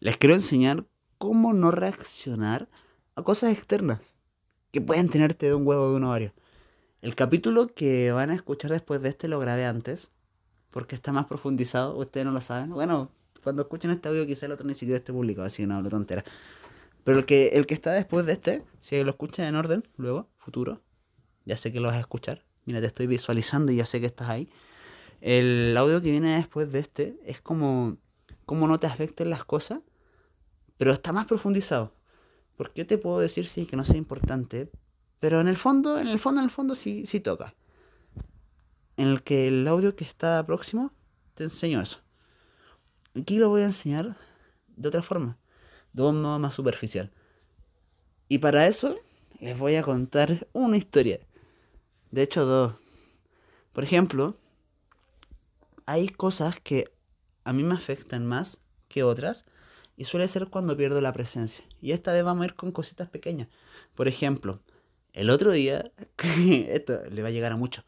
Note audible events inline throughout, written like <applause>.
Les quiero enseñar cómo no reaccionar a cosas externas que pueden tenerte de un huevo de un ovario. El capítulo que van a escuchar después de este lo grabé antes, porque está más profundizado, ustedes no lo saben. Bueno, cuando escuchen este audio quizá el otro ni siquiera esté publicado, así que no hablo tontera. Pero el que, el que está después de este, si lo escuchan en orden, luego, futuro, ya sé que lo vas a escuchar. Mira, te estoy visualizando y ya sé que estás ahí. El audio que viene después de este es como cómo no te afecten las cosas, pero está más profundizado. Porque yo te puedo decir, sí, que no sea importante, pero en el fondo, en el fondo, en el fondo sí, sí toca. En el que el audio que está próximo te enseño eso. Aquí lo voy a enseñar de otra forma, de un modo más superficial. Y para eso les voy a contar una historia. De hecho, dos. Por ejemplo, hay cosas que a mí me afectan más que otras y suele ser cuando pierdo la presencia. Y esta vez vamos a ir con cositas pequeñas. Por ejemplo, el otro día, <laughs> esto le va a llegar a mucho,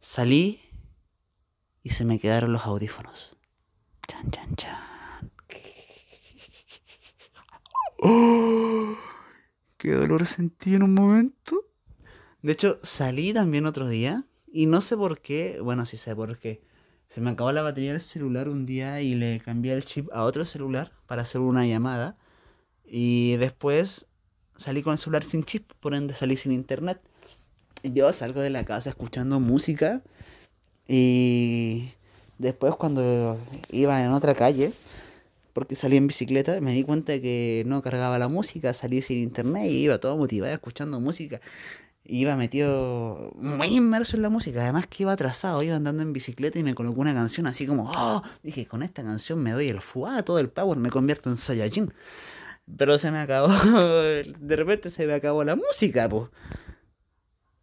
salí y se me quedaron los audífonos. Chan, chan, chan. <gasps> ¡Qué dolor sentí en un momento! De hecho, salí también otro día y no sé por qué, bueno, sí sé por qué. Se me acabó la batería del celular un día y le cambié el chip a otro celular para hacer una llamada. Y después salí con el celular sin chip, por ende salí sin internet. Yo salgo de la casa escuchando música y después cuando iba en otra calle, porque salí en bicicleta, me di cuenta que no cargaba la música, salí sin internet y iba todo motivado escuchando música. Iba metido muy inmerso en la música, además que iba atrasado, iba andando en bicicleta y me colocó una canción así como, oh, dije, con esta canción me doy el fuá, todo el power, me convierto en Saiyajin. Pero se me acabó, <laughs> de repente se me acabó la música, pues.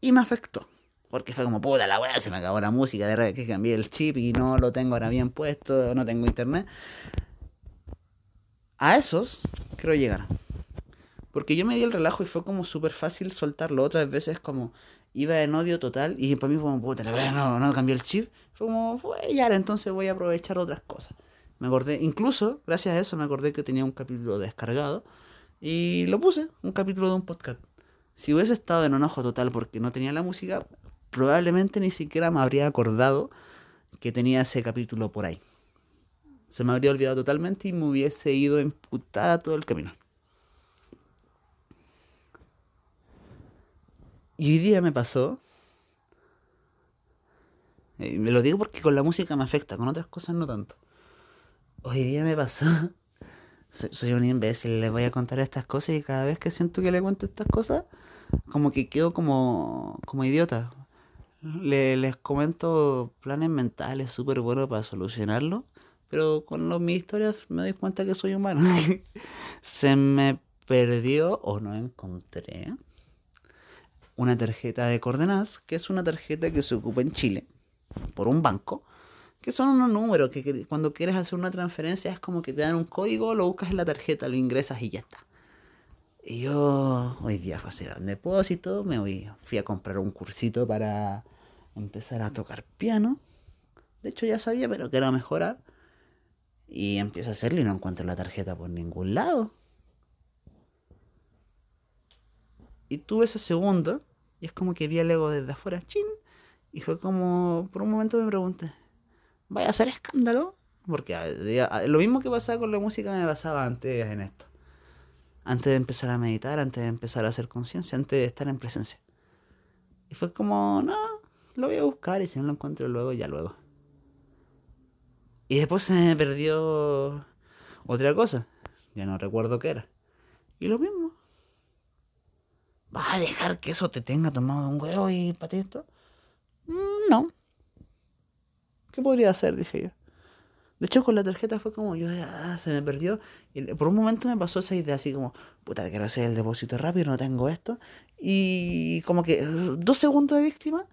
Y me afectó. Porque fue como, puta la weá, se me acabó la música, de repente que cambié el chip y no lo tengo ahora bien puesto, no tengo internet. A esos quiero llegar. Porque yo me di el relajo y fue como súper fácil soltarlo. Otras veces como iba en odio total y para mí fue como, puta no, no cambié el chip. Fue como, fue ya, entonces voy a aprovechar otras cosas. Me acordé, incluso, gracias a eso, me acordé que tenía un capítulo descargado y lo puse, un capítulo de un podcast. Si hubiese estado en enojo total porque no tenía la música, probablemente ni siquiera me habría acordado que tenía ese capítulo por ahí. Se me habría olvidado totalmente y me hubiese ido emputada todo el camino. Y hoy día me pasó. Eh, me lo digo porque con la música me afecta, con otras cosas no tanto. Hoy día me pasó. <laughs> Soy, un imbécil, les voy a contar estas cosas y cada vez que siento que le cuento estas cosas, como que quedo como, como idiota. les comento planes mentales súper buenos para solucionarlo, pero con los, mis historias me doy cuenta que soy humano. <laughs> Se me perdió o no encontré una tarjeta de coordenadas, que es una tarjeta que se ocupa en Chile por un banco que son unos números que, cuando quieres hacer una transferencia es como que te dan un código, lo buscas en la tarjeta, lo ingresas y ya está. Y yo hoy día fui a hacer un depósito, me voy, fui a comprar un cursito para empezar a tocar piano. De hecho ya sabía, pero quiero mejorar. Y empiezo a hacerlo y no encuentro la tarjeta por ningún lado. Y tuve ese segundo, y es como que vi el ego desde afuera, chin. Y fue como, por un momento me pregunté, vaya a hacer escándalo. Porque lo mismo que pasaba con la música me pasaba antes en esto. Antes de empezar a meditar, antes de empezar a hacer conciencia, antes de estar en presencia. Y fue como, no, lo voy a buscar y si no lo encuentro luego, ya luego. Y después se me perdió otra cosa. Ya no recuerdo qué era. Y lo mismo. ¿Vas a dejar que eso te tenga tomado un huevo y para esto? Mm, no. ¿Qué podría hacer? Dije yo. De hecho, con la tarjeta fue como, yo, ah, se me perdió. Y por un momento me pasó esa idea así como, puta, quiero hacer el depósito rápido, no tengo esto. Y como que dos segundos de víctima.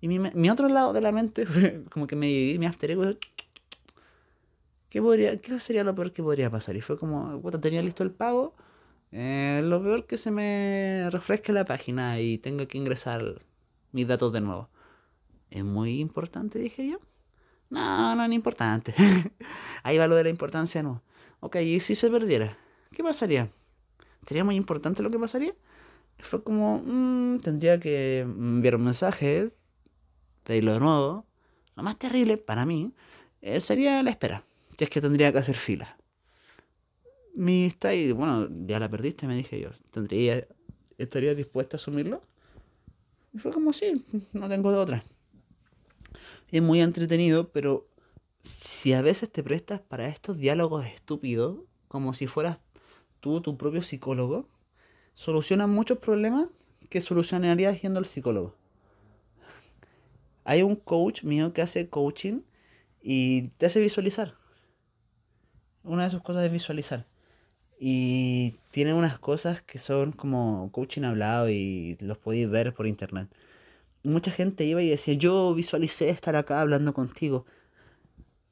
Y mi, mi otro lado de la mente, <laughs> como que me dividí, mi after ego. ¿Qué, podría, ¿Qué sería lo peor que podría pasar? Y fue como, puta, tenía listo el pago. Eh, lo peor que se me refresque la página y tenga que ingresar mis datos de nuevo. Es muy importante, dije yo. No, no es importante. <laughs> Ahí va lo de la importancia, no. Ok, ¿y si se perdiera? ¿Qué pasaría? ¿Sería muy importante lo que pasaría? Fue como, mm, tendría que enviar un mensaje, pedirlo de nuevo. Lo más terrible para mí eh, sería la espera, si es que tendría que hacer fila. Mi está ahí, bueno, ya la perdiste, me dije yo. ¿Tendría, ¿Estaría dispuesta a asumirlo? Y fue como, sí, no tengo de otra. Es muy entretenido, pero si a veces te prestas para estos diálogos estúpidos, como si fueras tú tu propio psicólogo, solucionas muchos problemas que solucionarías yendo al psicólogo. Hay un coach mío que hace coaching y te hace visualizar. Una de sus cosas es visualizar. Y tiene unas cosas que son como coaching hablado y los podéis ver por internet. Mucha gente iba y decía, yo visualicé estar acá hablando contigo.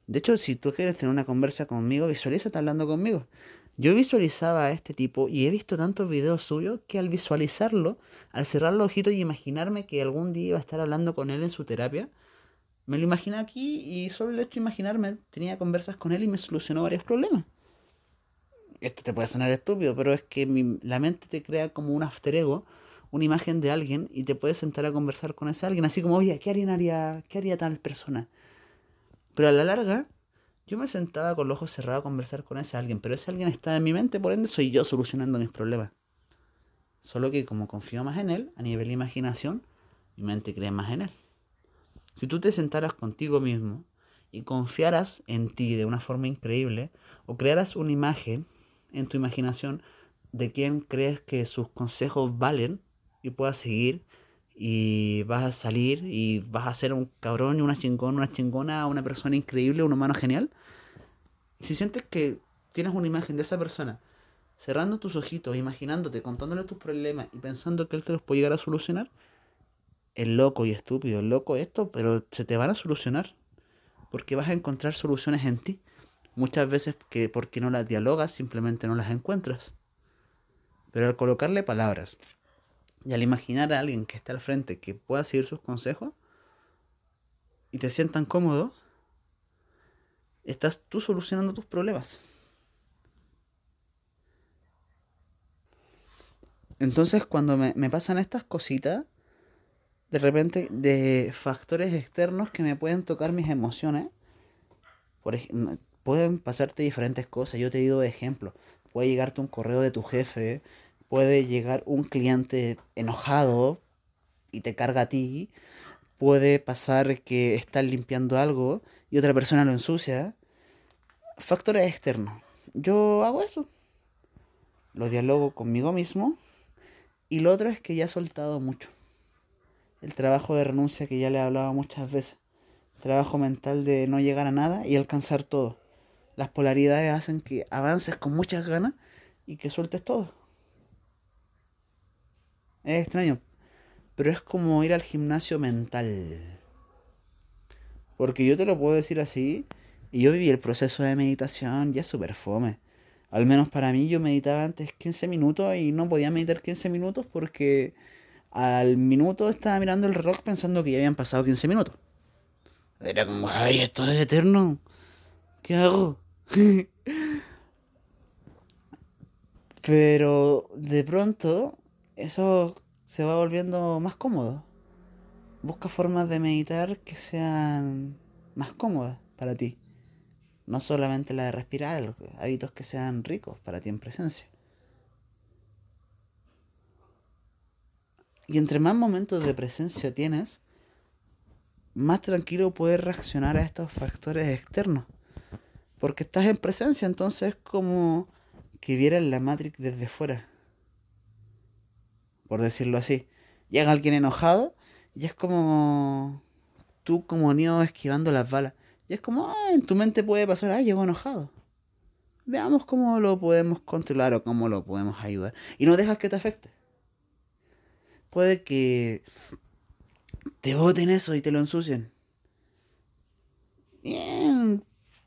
De hecho, si tú quieres tener una conversa conmigo, visualízate hablando conmigo. Yo visualizaba a este tipo y he visto tantos videos suyos que al visualizarlo, al cerrar los ojitos y imaginarme que algún día iba a estar hablando con él en su terapia, me lo imaginé aquí y solo el hecho de imaginarme tenía conversas con él y me solucionó varios problemas esto te puede sonar estúpido, pero es que la mente te crea como un after ego, una imagen de alguien y te puedes sentar a conversar con ese alguien, así como, oye, ¿qué haría, qué haría tal persona? Pero a la larga, yo me sentaba con los ojos cerrados a conversar con ese alguien, pero ese alguien está en mi mente, por ende soy yo solucionando mis problemas. Solo que como confío más en él, a nivel de imaginación, mi mente cree más en él. Si tú te sentaras contigo mismo y confiaras en ti de una forma increíble, o crearas una imagen en tu imaginación de quién crees que sus consejos valen y puedas seguir y vas a salir y vas a ser un cabrón una chingona, una chingona, una persona increíble, un humano genial. Si sientes que tienes una imagen de esa persona, cerrando tus ojitos, imaginándote, contándole tus problemas y pensando que él te los puede llegar a solucionar, es loco y estúpido, es loco esto, pero se te van a solucionar. Porque vas a encontrar soluciones en ti. Muchas veces que porque no las dialogas simplemente no las encuentras. Pero al colocarle palabras y al imaginar a alguien que está al frente que pueda seguir sus consejos y te sientan cómodo, estás tú solucionando tus problemas. Entonces cuando me, me pasan estas cositas, de repente de factores externos que me pueden tocar mis emociones, por ejemplo, pueden pasarte diferentes cosas. Yo te digo de ejemplo. Puede llegarte un correo de tu jefe, puede llegar un cliente enojado y te carga a ti. Puede pasar que estás limpiando algo y otra persona lo ensucia. Factores externos. Yo hago eso. Lo dialogo conmigo mismo. Y lo otro es que ya he soltado mucho. El trabajo de renuncia que ya le he hablado muchas veces. Trabajo mental de no llegar a nada y alcanzar todo las polaridades hacen que avances con muchas ganas y que sueltes todo. Es extraño, pero es como ir al gimnasio mental. Porque yo te lo puedo decir así, y yo viví el proceso de meditación ya súper fome. Al menos para mí yo meditaba antes 15 minutos y no podía meditar 15 minutos porque al minuto estaba mirando el rock pensando que ya habían pasado 15 minutos. Era como, ay, esto es eterno. ¿Qué hago? <laughs> Pero de pronto eso se va volviendo más cómodo. Busca formas de meditar que sean más cómodas para ti. No solamente la de respirar, hábitos que sean ricos para ti en presencia. Y entre más momentos de presencia tienes, más tranquilo puedes reaccionar a estos factores externos. Porque estás en presencia, entonces es como que vieras la Matrix desde fuera. Por decirlo así. Llega alguien enojado y es como tú como niño esquivando las balas. Y es como, ah, en tu mente puede pasar, ah, llegó enojado. Veamos cómo lo podemos controlar o cómo lo podemos ayudar. Y no dejas que te afecte. Puede que te boten eso y te lo ensucien. Bien,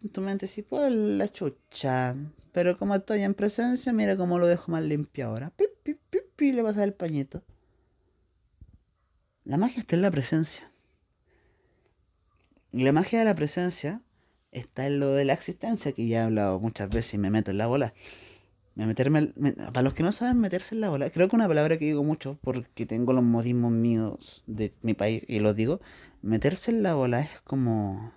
tu mente sí, pues la chucha. Pero como estoy en presencia, mira cómo lo dejo más limpio ahora. Pip, pip, pip, pip, le pasa el pañito. La magia está en la presencia. Y la magia de la presencia está en lo de la existencia, que ya he hablado muchas veces y me meto en la bola. Me meterme, para los que no saben meterse en la bola, creo que una palabra que digo mucho porque tengo los modismos míos de mi país y los digo, meterse en la bola es como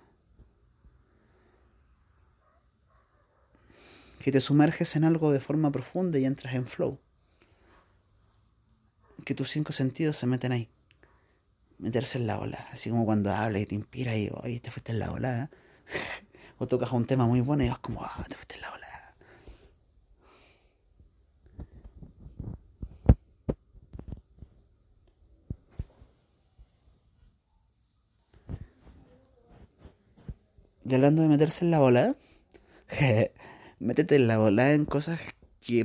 que te sumerges en algo de forma profunda y entras en flow. Que tus cinco sentidos se meten ahí. Meterse en la ola, así como cuando hablas y te inspira y oye, te fuiste en la ola. ¿eh? <laughs> o tocas un tema muy bueno y vas como, ah, te fuiste en la ola. Y hablando de meterse en la ola, <laughs> métete en la ola en cosas que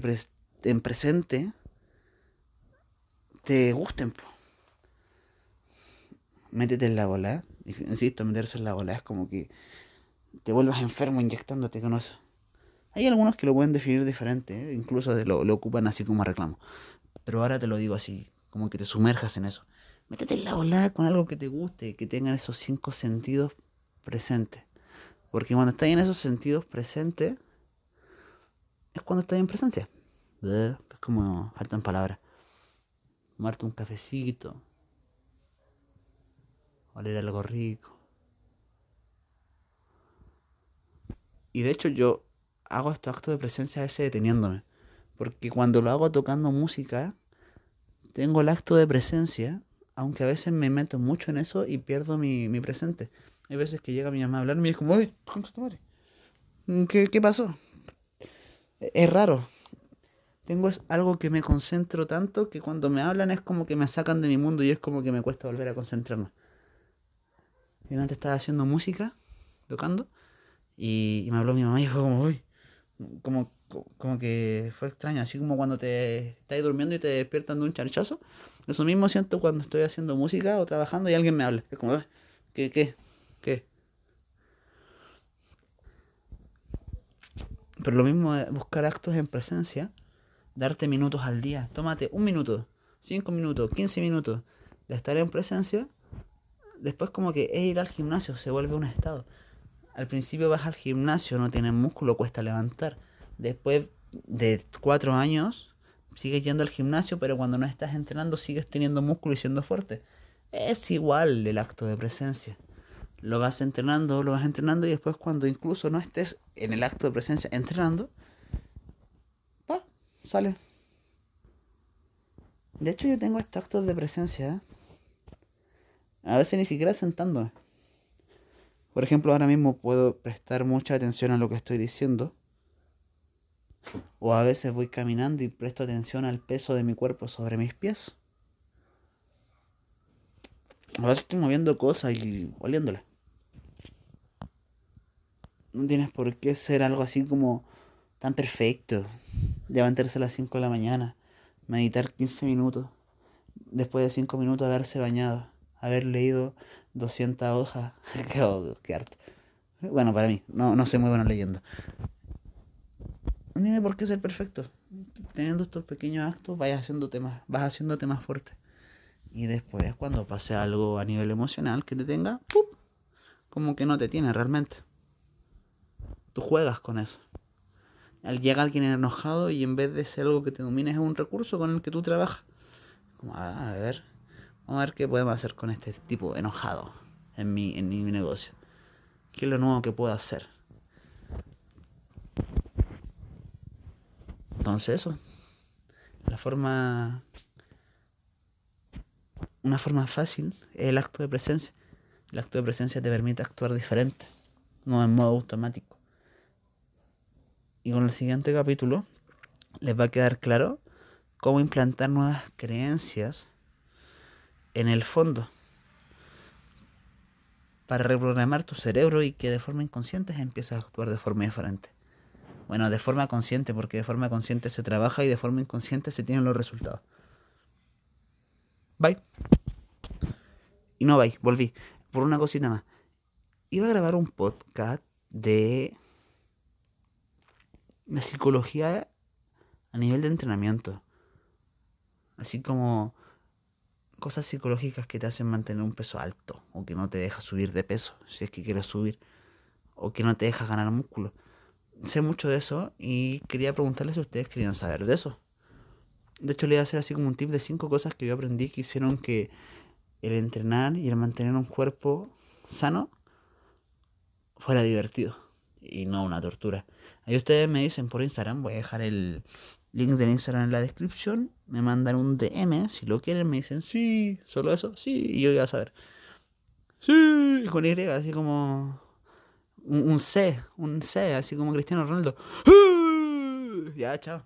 en presente te gusten. Métete en la bola. Insisto, meterse en la bola es como que te vuelvas enfermo inyectándote con eso. Hay algunos que lo pueden definir diferente, ¿eh? incluso lo, ocupan así como reclamo. Pero ahora te lo digo así, como que te sumerjas en eso. Métete en la bola con algo que te guste, que tengan esos cinco sentidos presentes. Porque cuando estás en esos sentidos presentes, es cuando estás en presencia. Es como faltan palabras. Tomarte un cafecito. Oler algo rico. Y de hecho yo hago estos actos de presencia a veces deteniéndome. Porque cuando lo hago tocando música, tengo el acto de presencia, aunque a veces me meto mucho en eso y pierdo mi, mi presente. Hay veces que llega mi mamá a hablarme y es como, ¿qué, ¿qué pasó? Es raro. Tengo algo que me concentro tanto que cuando me hablan es como que me sacan de mi mundo y es como que me cuesta volver a concentrarme. Yo antes estaba haciendo música, tocando, y, me habló mi mamá y fue como, uy, como, como que fue extraño, así como cuando te estás durmiendo y te despiertan de un charchazo. Eso mismo siento cuando estoy haciendo música o trabajando y alguien me habla. Es como, ¿qué, qué, qué? Pero lo mismo es buscar actos en presencia, darte minutos al día. Tómate un minuto, cinco minutos, quince minutos de estar en presencia. Después como que es ir al gimnasio, se vuelve un estado. Al principio vas al gimnasio, no tienes músculo, cuesta levantar. Después de cuatro años, sigues yendo al gimnasio, pero cuando no estás entrenando sigues teniendo músculo y siendo fuerte. Es igual el acto de presencia lo vas entrenando, lo vas entrenando y después cuando incluso no estés en el acto de presencia entrenando, pa, sale. De hecho yo tengo estos actos de presencia, ¿eh? a veces ni siquiera sentando. Por ejemplo, ahora mismo puedo prestar mucha atención a lo que estoy diciendo. O a veces voy caminando y presto atención al peso de mi cuerpo sobre mis pies. A veces estoy moviendo cosas y oliéndolas no tienes por qué ser algo así como tan perfecto. Levantarse a las 5 de la mañana, meditar 15 minutos, después de 5 minutos haberse bañado, haber leído 200 hojas. <laughs> qué, harto. Bueno, para mí, no, no soy muy bueno leyendo. No tiene por qué ser perfecto. Teniendo estos pequeños actos, vayas haciendo temas, vas haciendo temas fuertes. Y después, cuando pase algo a nivel emocional que te tenga, como que no te tiene realmente. Tú juegas con eso. Llega alguien enojado y en vez de ser algo que te domines es un recurso con el que tú trabajas. Como, ah, a ver, vamos a ver qué podemos hacer con este tipo enojado en mi, en mi negocio. ¿Qué es lo nuevo que puedo hacer? Entonces eso. La forma... Una forma fácil es el acto de presencia. El acto de presencia te permite actuar diferente, no en modo automático. Y con el siguiente capítulo les va a quedar claro cómo implantar nuevas creencias en el fondo para reprogramar tu cerebro y que de forma inconsciente empieces a actuar de forma diferente. Bueno, de forma consciente, porque de forma consciente se trabaja y de forma inconsciente se tienen los resultados. Bye. Y no bye, volví. Por una cosita más. Iba a grabar un podcast de la psicología a nivel de entrenamiento. Así como cosas psicológicas que te hacen mantener un peso alto o que no te deja subir de peso si es que quieres subir. o que no te deja ganar músculo. Sé mucho de eso y quería preguntarles si ustedes querían saber de eso. De hecho, le voy a hacer así como un tip de cinco cosas que yo aprendí que hicieron que el entrenar y el mantener un cuerpo sano fuera divertido y no una tortura. Ahí ustedes me dicen por Instagram, voy a dejar el link del Instagram en la descripción, me mandan un DM, si lo quieren me dicen sí, solo eso, sí, y yo voy a saber. Sí, con Y, así como un, un C, un C, así como Cristiano Ronaldo. Ya, chao.